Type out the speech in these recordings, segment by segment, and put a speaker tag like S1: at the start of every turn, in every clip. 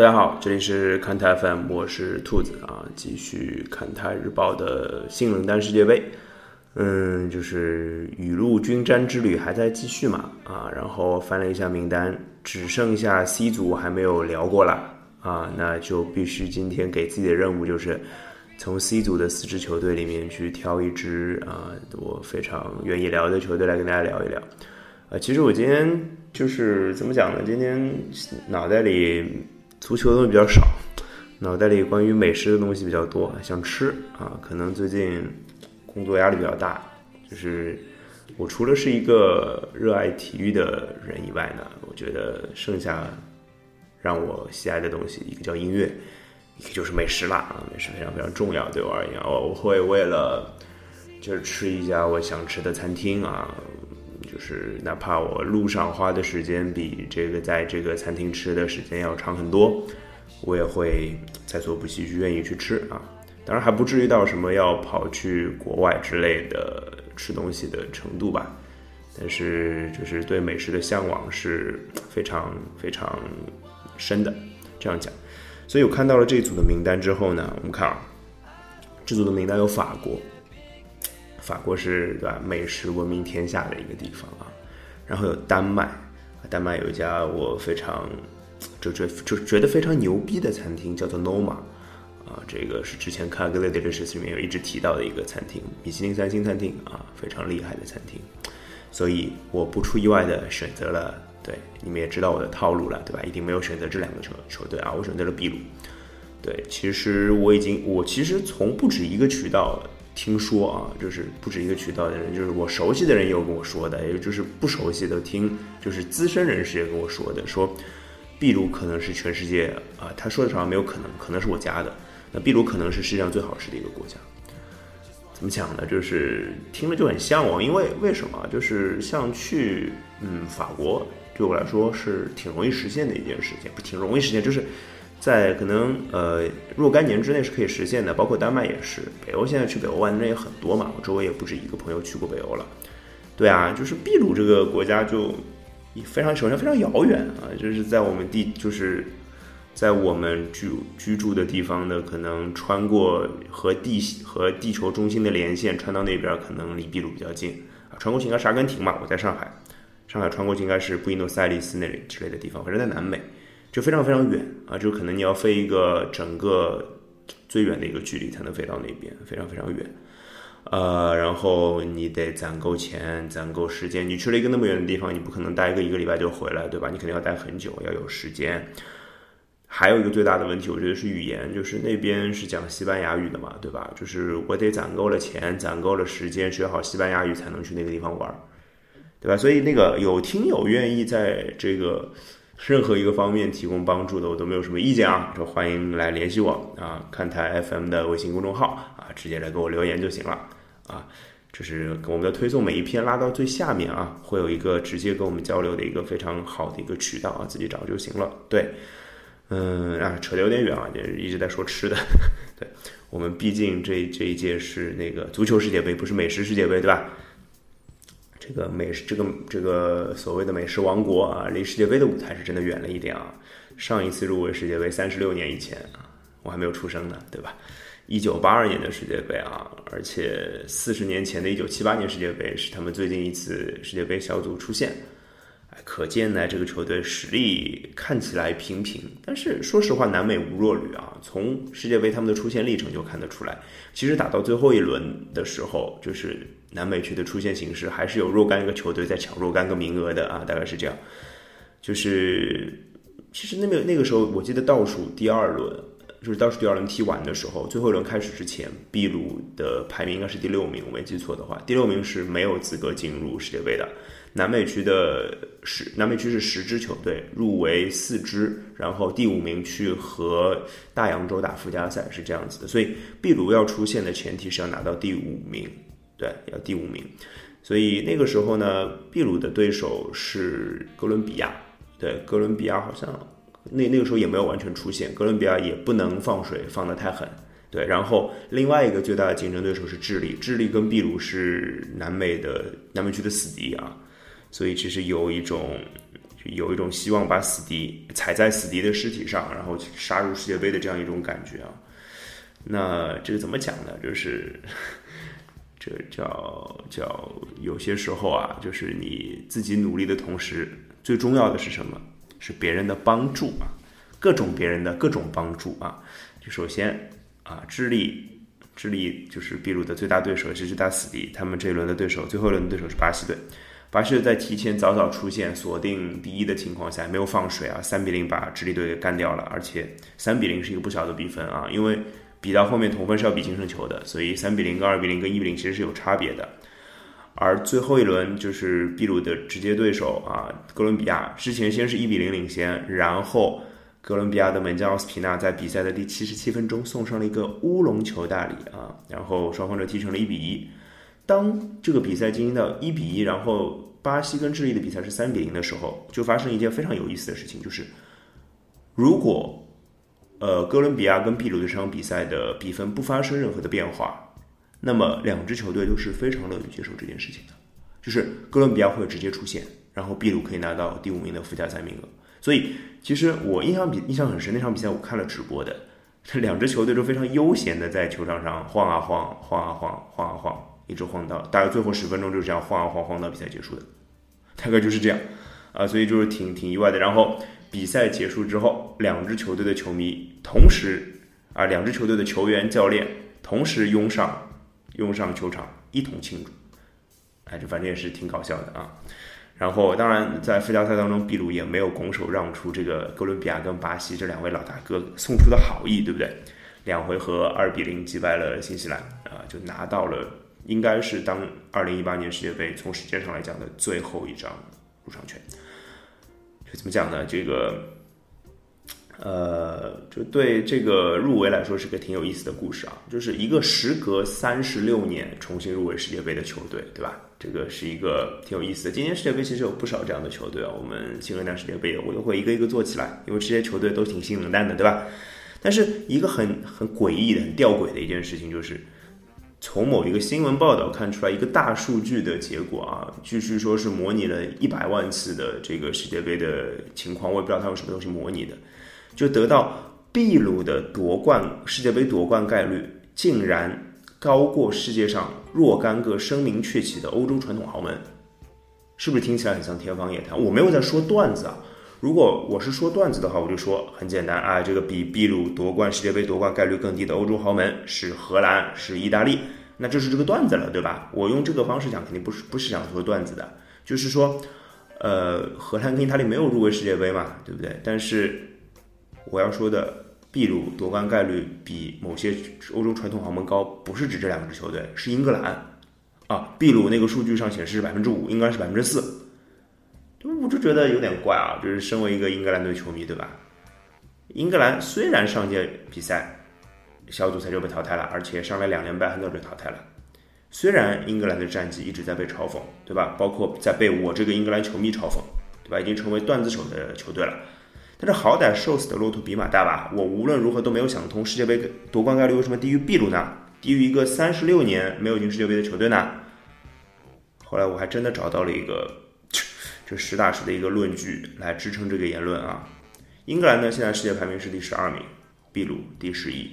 S1: 大家好，这里是看台 FM，我是兔子啊，继续看台日报的新冷单世界杯。嗯，就是雨露均沾之旅还在继续嘛啊，然后翻了一下名单，只剩下 C 组还没有聊过了啊，那就必须今天给自己的任务就是从 C 组的四支球队里面去挑一支啊，我非常愿意聊的球队来跟大家聊一聊。啊，其实我今天就是怎么讲呢？今天脑袋里足球的东西比较少，脑袋里关于美食的东西比较多，想吃啊，可能最近。工作压力比较大，就是我除了是一个热爱体育的人以外呢，我觉得剩下让我喜爱的东西，一个叫音乐，一个就是美食啦啊，美食非常非常重要对我而言，我我会为了就是吃一家我想吃的餐厅啊，就是哪怕我路上花的时间比这个在这个餐厅吃的时间要长很多，我也会在所不惜去愿意去吃啊。当然还不至于到什么要跑去国外之类的吃东西的程度吧，但是就是对美食的向往是非常非常深的。这样讲，所以我看到了这组的名单之后呢，我们看啊，这组的名单有法国，法国是对吧？美食闻名天下的一个地方啊。然后有丹麦，丹麦有一家我非常就觉就觉得非常牛逼的餐厅，叫做 Noma。啊，这个是之前看《Good Delicious》里面有一直提到的一个餐厅，米其林三星餐厅啊，非常厉害的餐厅。所以我不出意外的选择了，对你们也知道我的套路了，对吧？一定没有选择这两个球球队啊，我选择了秘鲁。对，其实我已经，我其实从不止一个渠道听说啊，就是不止一个渠道的人，就是我熟悉的人也有跟我说的，也就是不熟悉的听，就是资深人士也跟我说的，说秘鲁可能是全世界啊，他说的好像没有可能，可能是我家的。那秘鲁可能是世界上最好吃的一个国家，怎么讲呢？就是听了就很向往，因为为什么？就是像去嗯法国，对我来说是挺容易实现的一件事情，不挺容易实现，就是在可能呃若干年之内是可以实现的。包括丹麦也是，北欧现在去北欧玩的人也很多嘛，我周围也不止一个朋友去过北欧了。对啊，就是秘鲁这个国家就非常首先非常遥远啊，就是在我们地就是。在我们居居住的地方呢，可能穿过和地和地球中心的连线，穿到那边可能离秘鲁比较近啊。穿过去应该是阿根廷嘛，我在上海，上海穿过去应该是布宜诺斯艾利斯那里之类的地方，反正在南美，就非常非常远啊，就可能你要飞一个整个最远的一个距离才能飞到那边，非常非常远。呃，然后你得攒够钱，攒够时间。你去了一个那么远的地方，你不可能待个一个礼拜就回来，对吧？你肯定要待很久，要有时间。还有一个最大的问题，我觉得是语言，就是那边是讲西班牙语的嘛，对吧？就是我得攒够了钱，攒够了时间，学好西班牙语才能去那个地方玩，对吧？所以那个有听友愿意在这个任何一个方面提供帮助的，我都没有什么意见啊，就欢迎来联系我啊，看台 FM 的微信公众号啊，直接来给我留言就行了啊，就是我们的推送每一篇拉到最下面啊，会有一个直接跟我们交流的一个非常好的一个渠道啊，自己找就行了，对。嗯啊，扯得有点远啊，就一直在说吃的。对我们毕竟这这一届是那个足球世界杯，不是美食世界杯，对吧？这个美食，这个这个所谓的美食王国啊，离世界杯的舞台是真的远了一点啊。上一次入围世界杯三十六年以前啊，我还没有出生呢，对吧？一九八二年的世界杯啊，而且四十年前的一九七八年世界杯是他们最近一次世界杯小组出现。可见呢，这个球队实力看起来平平，但是说实话，南美无弱旅啊。从世界杯他们的出线历程就看得出来，其实打到最后一轮的时候，就是南美区的出线形势还是有若干个球队在抢若干个名额的啊，大概是这样。就是其实那个那个时候，我记得倒数第二轮，就是倒数第二轮踢完的时候，最后一轮开始之前，秘鲁的排名应该是第六名，我没记错的话，第六名是没有资格进入世界杯的。南美区的十，南美区是十支球队入围四支，然后第五名去和大洋洲打附加赛是这样子的，所以秘鲁要出现的前提是要拿到第五名，对，要第五名，所以那个时候呢，秘鲁的对手是哥伦比亚，对，哥伦比亚好像那那个时候也没有完全出现，哥伦比亚也不能放水放得太狠。对，然后另外一个最大的竞争对手是智利，智利跟秘鲁是南美的南美区的死敌啊。所以其实有一种有一种希望把死敌踩在死敌的尸体上，然后杀入世界杯的这样一种感觉啊。那这个怎么讲呢？就是这叫叫有些时候啊，就是你自己努力的同时，最重要的是什么？是别人的帮助啊，各种别人的各种帮助啊。就首先啊，智利，智利就是秘鲁的最大对手，是最大死敌。他们这一轮的对手，最后一轮的对手是巴西队。巴西队在提前早早出现锁定第一的情况下，没有放水啊，三比零把智利队给干掉了。而且三比零是一个不小的比分啊，因为比到后面同分是要比净胜球的，所以三比零跟二比零跟一比零其实是有差别的。而最后一轮就是秘鲁的直接对手啊，哥伦比亚之前先是一比零领先，然后。哥伦比亚的门将奥斯皮纳在比赛的第七十七分钟送上了一个乌龙球大礼啊，然后双方就踢成了一比一。当这个比赛进行到一比一，然后巴西跟智利的比赛是三比零的时候，就发生一件非常有意思的事情，就是如果呃哥伦比亚跟秘鲁这场比赛的比分不发生任何的变化，那么两支球队都是非常乐于接受这件事情的，就是哥伦比亚会直接出线，然后秘鲁可以拿到第五名的附加赛名额。所以，其实我印象比印象很深，那场比赛我看了直播的，这两支球队都非常悠闲的在球场上晃啊晃，晃啊晃，晃啊晃，一直晃到大概最后十分钟就是这样晃啊晃，晃到比赛结束的，大概就是这样，啊，所以就是挺挺意外的。然后比赛结束之后，两支球队的球迷同时啊，两支球队的球员、教练同时拥上拥上球场一同庆祝，哎，这反正也是挺搞笑的啊。然后，当然，在附加赛当中，秘鲁也没有拱手让出这个哥伦比亚跟巴西这两位老大哥送出的好意，对不对？两回合二比零击败了新西兰，啊，就拿到了应该是当二零一八年世界杯从时间上来讲的最后一张入场券。就怎么讲呢？这个，呃，就对这个入围来说是个挺有意思的故事啊，就是一个时隔三十六年重新入围世界杯的球队，对吧？这个是一个挺有意思的。今年世界杯其实有不少这样的球队啊，我们新冷淡世界杯我都会一个一个做起来，因为这些球队都挺新冷淡的，对吧？但是一个很很诡异的、很吊诡的一件事情就是，从某一个新闻报道看出来一个大数据的结果啊，据说是模拟了一百万次的这个世界杯的情况，我也不知道他用什么东西模拟的，就得到秘鲁的夺冠世界杯夺冠概率竟然。高过世界上若干个声名鹊起的欧洲传统豪门，是不是听起来很像天方夜谭？我没有在说段子啊。如果我是说段子的话，我就说很简单啊，这个比秘鲁夺冠世界杯夺冠概率更低的欧洲豪门是荷兰，是意大利，那这是这个段子了，对吧？我用这个方式讲，肯定不是不是想说段子的，就是说，呃，荷兰跟意大利没有入围世界杯嘛，对不对？但是我要说的。秘鲁夺冠概率比某些欧洲传统豪门高，不是指这两支球队，是英格兰啊。秘鲁那个数据上显示是百分之五，应该是百分之四。我就觉得有点怪啊，就是身为一个英格兰队球迷，对吧？英格兰虽然上届比赛小组赛就被淘汰了，而且上来两连败很早就淘汰了。虽然英格兰的战绩一直在被嘲讽，对吧？包括在被我这个英格兰球迷嘲讽，对吧？已经成为段子手的球队了。但是好歹瘦死的骆驼比马大吧，我无论如何都没有想通世界杯夺冠概率为什么低于秘鲁呢？低于一个三十六年没有进世界杯的球队呢？后来我还真的找到了一个 这实打实的一个论据来支撑这个言论啊。英格兰呢现在世界排名是第十二名，秘鲁第十一，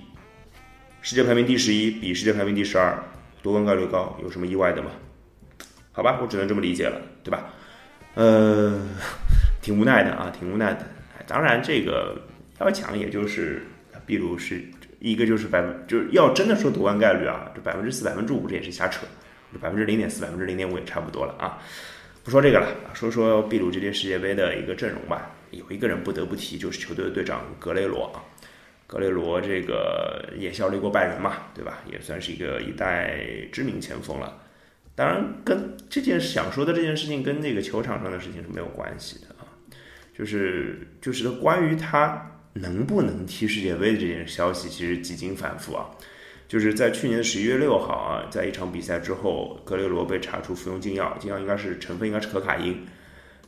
S1: 世界排名第十一比世界排名第十二夺冠概率高，有什么意外的吗？好吧，我只能这么理解了，对吧？呃，挺无奈的啊，挺无奈的。当然，这个要讲，也就是秘鲁是一个，就是百分，就是要真的说夺冠概率啊，这百分之四、百分之五，这也是瞎扯，这百分之零点四、百分之零点五也差不多了啊。不说这个了，说说秘鲁这届世界杯的一个阵容吧。有一个人不得不提，就是球队的队长格雷罗啊。格雷罗这个也效力过拜仁嘛，对吧？也算是一个一代知名前锋了。当然，跟这件想说的这件事情跟那个球场上的事情是没有关系的。就是就是关于他能不能踢世界杯的这件消息，其实几经反复啊。就是在去年的十一月六号啊，在一场比赛之后，格雷罗被查出服用禁药，禁药应该是成分应该是可卡因。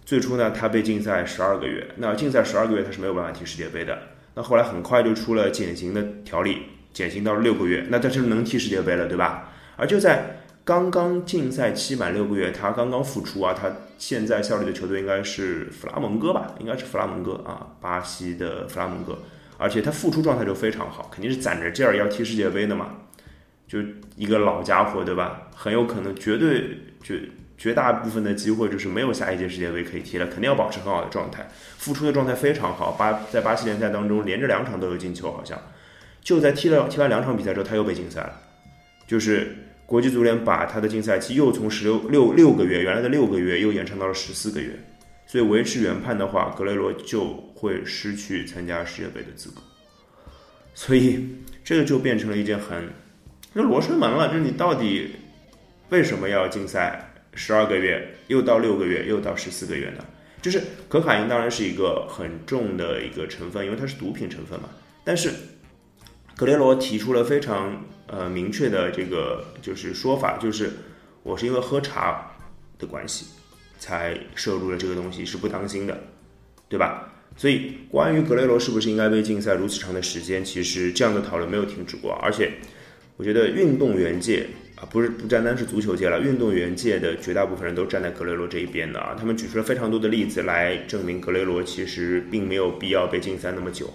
S1: 最初呢，他被禁赛十二个月，那禁赛十二个月他是没有办法踢世界杯的。那后来很快就出了减刑的条例，减刑到了六个月，那他就能踢世界杯了，对吧？而就在刚刚禁赛期满六个月，他刚刚复出啊，他现在效力的球队应该是弗拉蒙哥吧？应该是弗拉蒙哥啊，巴西的弗拉蒙哥。而且他复出状态就非常好，肯定是攒着劲儿要踢世界杯的嘛。就一个老家伙，对吧？很有可能绝对绝绝大部分的机会就是没有下一届世界杯可以踢了，肯定要保持很好的状态。复出的状态非常好，巴在巴西联赛当中连着两场都有进球，好像就在踢了踢完两场比赛之后，他又被禁赛了。就是国际足联把他的禁赛期又从十六六六个月原来的六个月又延长到了十四个月。所以维持原判的话，格雷罗就会失去参加世界杯的资格。所以这个就变成了一件很，那罗生门了。就是你到底为什么要禁赛十二个月，又到六个月，又到十四个月呢？就是可卡因当然是一个很重的一个成分，因为它是毒品成分嘛。但是格雷罗提出了非常呃明确的这个就是说法，就是我是因为喝茶的关系。才摄入了这个东西是不当心的，对吧？所以关于格雷罗是不是应该被禁赛如此长的时间，其实这样的讨论没有停止过。而且，我觉得运动员界啊，不是不单单是足球界了，运动员界的绝大部分人都站在格雷罗这一边的啊。他们举出了非常多的例子来证明格雷罗其实并没有必要被禁赛那么久。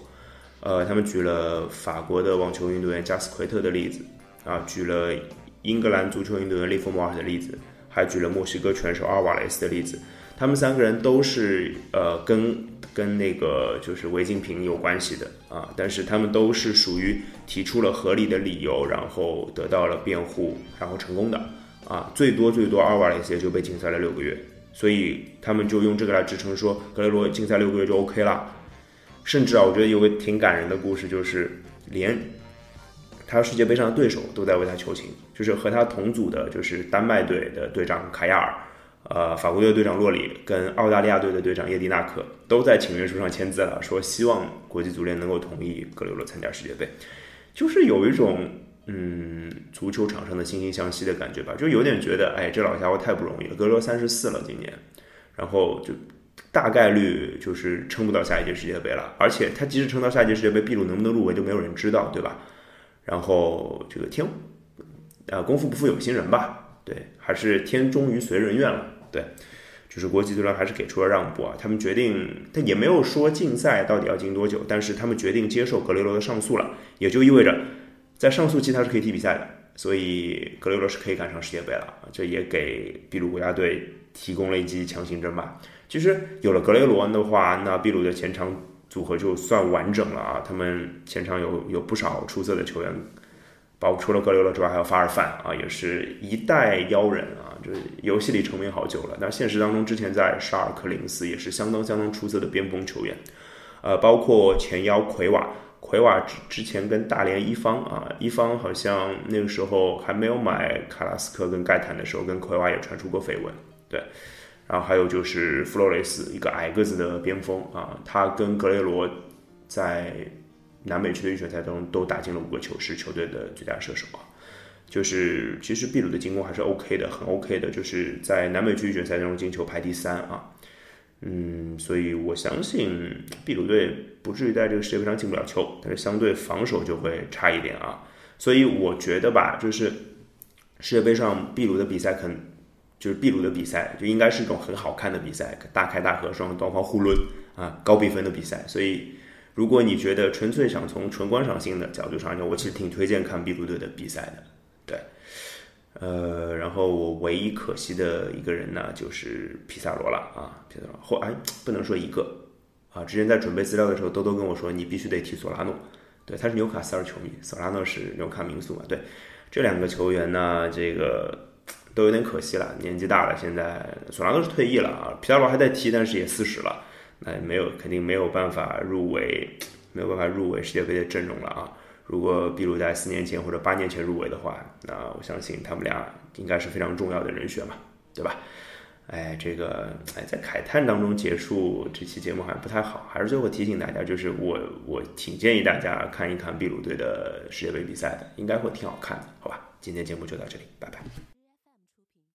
S1: 呃，他们举了法国的网球运动员加斯奎特的例子啊，举了英格兰足球运动员利弗莫尔的例子。还举了墨西哥拳手阿瓦雷斯的例子，他们三个人都是呃跟跟那个就是违禁品有关系的啊，但是他们都是属于提出了合理的理由，然后得到了辩护，然后成功的啊，最多最多阿瓦雷斯就被禁赛了六个月，所以他们就用这个来支撑说格雷罗禁赛六个月就 OK 了，甚至啊，我觉得有个挺感人的故事，就是连。他世界杯上的对手都在为他求情，就是和他同组的，就是丹麦队的队长卡亚尔，呃，法国队队长洛里跟澳大利亚队的队长叶迪纳克都在请愿书上签字了，说希望国际足联能够同意格雷罗参加世界杯，就是有一种嗯足球场上的惺惺相惜的感觉吧，就有点觉得，哎，这老家伙太不容易了。格雷罗三十四了，今年，然后就大概率就是撑不到下一届世界杯了，而且他即使撑到下一届世界杯，秘鲁能不能入围就没有人知道，对吧？然后这个天，呃，功夫不负有心人吧？对，还是天终于随人愿了。对，就是国际足联还是给出了让步啊。他们决定，他也没有说禁赛到底要禁多久，但是他们决定接受格雷罗的上诉了，也就意味着在上诉期他是可以踢比赛的，所以格雷罗是可以赶上世界杯了。这也给秘鲁国家队提供了一剂强心针吧。其实有了格雷罗的话，那秘鲁的前场。组合就算完整了啊！他们前场有有不少出色的球员，包括除了格雷罗之外，还有法尔范啊，也是一代妖人啊！就是游戏里成名好久了，但现实当中之前在沙尔克零四也是相当相当出色的边锋球员。呃，包括前腰奎瓦，奎瓦之之前跟大连一方啊，一方好像那个时候还没有买卡拉斯科跟盖坦的时候，跟奎瓦也传出过绯闻，对。然后还有就是弗洛雷斯，一个矮个子的边锋啊，他跟格雷罗在南美区的预选赛中都打进了五个球，是球队的最佳射手啊。就是其实秘鲁的进攻还是 OK 的，很 OK 的，就是在南美区预选赛中进球排第三啊。嗯，所以我相信秘鲁队不至于在这个世界杯上进不了球，但是相对防守就会差一点啊。所以我觉得吧，就是世界杯上秘鲁的比赛可能。就是秘鲁的比赛就应该是一种很好看的比赛，大开大合，双双方互抡啊，高比分的比赛。所以，如果你觉得纯粹想从纯观赏性的角度上讲，我其实挺推荐看秘鲁队的比赛的。对，呃，然后我唯一可惜的一个人呢，就是皮萨罗了啊，皮萨罗或哎，不能说一个啊。之前在准备资料的时候，兜兜跟我说，你必须得提索拉诺。对，他是纽卡斯尔球迷，索拉诺是纽卡民宿嘛。对，这两个球员呢，这个。都有点可惜了，年纪大了，现在索拉诺是退役了啊，皮萨罗还在踢，但是也四十了，那没有肯定没有办法入围，没有办法入围世界杯的阵容了啊。如果秘鲁在四年前或者八年前入围的话，那我相信他们俩应该是非常重要的人选嘛，对吧？哎，这个哎，在慨叹当中结束这期节目好像不太好，还是最后提醒大家，就是我我挺建议大家看一看秘鲁队的世界杯比赛的，应该会挺好看的，好吧？今天节目就到这里，拜拜。